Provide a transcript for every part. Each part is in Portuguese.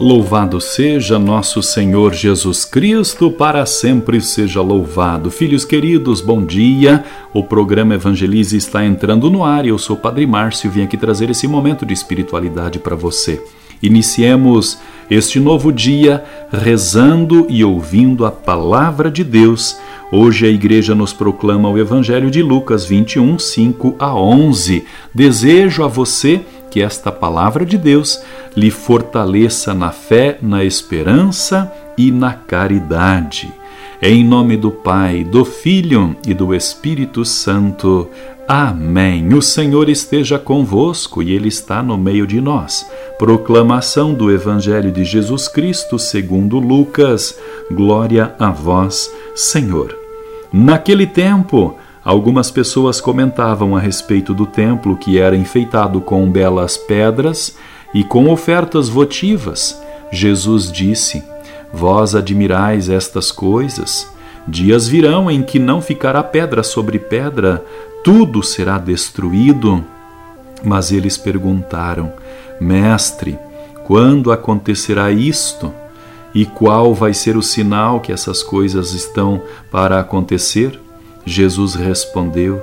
Louvado seja nosso Senhor Jesus Cristo, para sempre seja louvado. Filhos queridos, bom dia. O programa Evangelize está entrando no ar e eu sou Padre Márcio e vim aqui trazer esse momento de espiritualidade para você. Iniciemos este novo dia rezando e ouvindo a palavra de Deus. Hoje a igreja nos proclama o Evangelho de Lucas 21, 5 a 11. Desejo a você que esta palavra de Deus lhe fortaleça na fé, na esperança e na caridade. Em nome do Pai, do Filho e do Espírito Santo. Amém. O Senhor esteja convosco e Ele está no meio de nós. Proclamação do Evangelho de Jesus Cristo segundo Lucas. Glória a vós, Senhor. Naquele tempo, algumas pessoas comentavam a respeito do templo que era enfeitado com belas pedras e com ofertas votivas. Jesus disse: Vós admirais estas coisas? Dias virão em que não ficará pedra sobre pedra, tudo será destruído. Mas eles perguntaram: Mestre, quando acontecerá isto? E qual vai ser o sinal que essas coisas estão para acontecer? Jesus respondeu: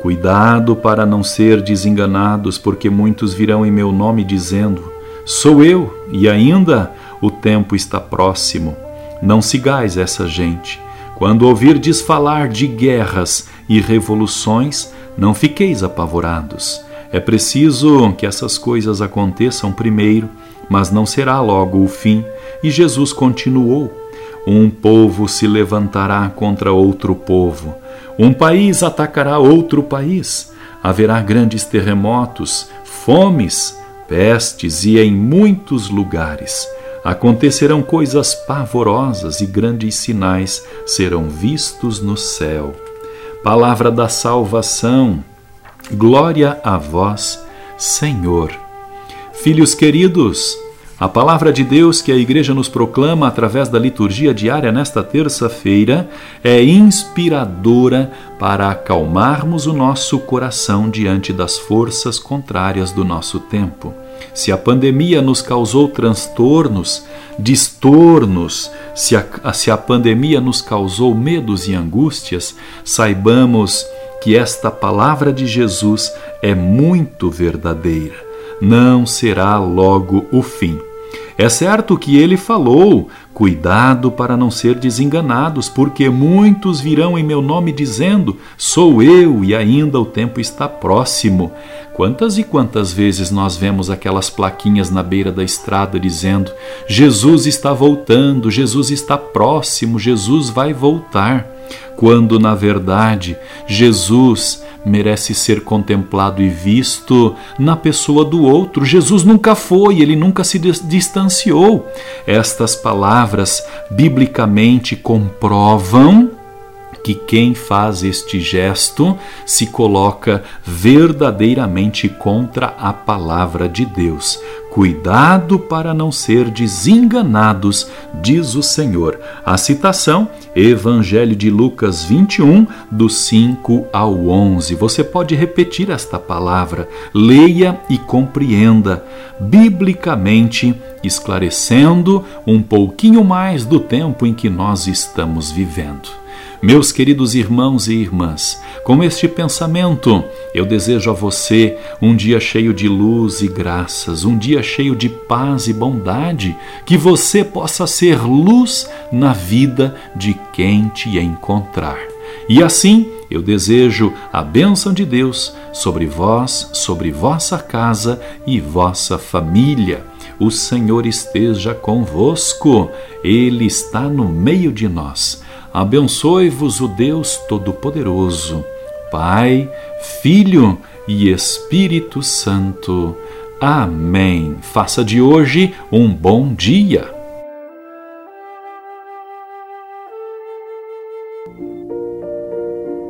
Cuidado para não ser desenganados, porque muitos virão em meu nome dizendo: Sou eu, e ainda o tempo está próximo. Não sigais essa gente. Quando ouvirdes falar de guerras e revoluções, não fiqueis apavorados. É preciso que essas coisas aconteçam primeiro, mas não será logo o fim. E Jesus continuou: Um povo se levantará contra outro povo, um país atacará outro país. Haverá grandes terremotos, fomes, pestes e em muitos lugares acontecerão coisas pavorosas e grandes sinais serão vistos no céu palavra da salvação. Glória a vós, Senhor. Filhos queridos, a palavra de Deus que a Igreja nos proclama através da liturgia diária nesta terça-feira é inspiradora para acalmarmos o nosso coração diante das forças contrárias do nosso tempo. Se a pandemia nos causou transtornos, distornos, se a, se a pandemia nos causou medos e angústias, saibamos que esta palavra de Jesus é muito verdadeira. Não será logo o fim. É certo que ele falou: cuidado para não ser desenganados, porque muitos virão em meu nome dizendo: sou eu, e ainda o tempo está próximo. Quantas e quantas vezes nós vemos aquelas plaquinhas na beira da estrada dizendo: Jesus está voltando, Jesus está próximo, Jesus vai voltar, quando na verdade Jesus merece ser contemplado e visto na pessoa do outro. Jesus nunca foi, ele nunca se distanciou. Estas palavras biblicamente comprovam que quem faz este gesto se coloca verdadeiramente contra a palavra de Deus. Cuidado para não ser desenganados, diz o Senhor. A citação, Evangelho de Lucas 21, do 5 ao 11. Você pode repetir esta palavra, leia e compreenda, biblicamente esclarecendo um pouquinho mais do tempo em que nós estamos vivendo. Meus queridos irmãos e irmãs, com este pensamento, eu desejo a você um dia cheio de luz e graças, um dia cheio de paz e bondade, que você possa ser luz na vida de quem te encontrar. E assim, eu desejo a bênção de Deus sobre vós, sobre vossa casa e vossa família. O Senhor esteja convosco, Ele está no meio de nós abençoe-vos o Deus Todo-Poderoso, Pai, Filho e Espírito Santo. Amém. Faça de hoje um bom dia.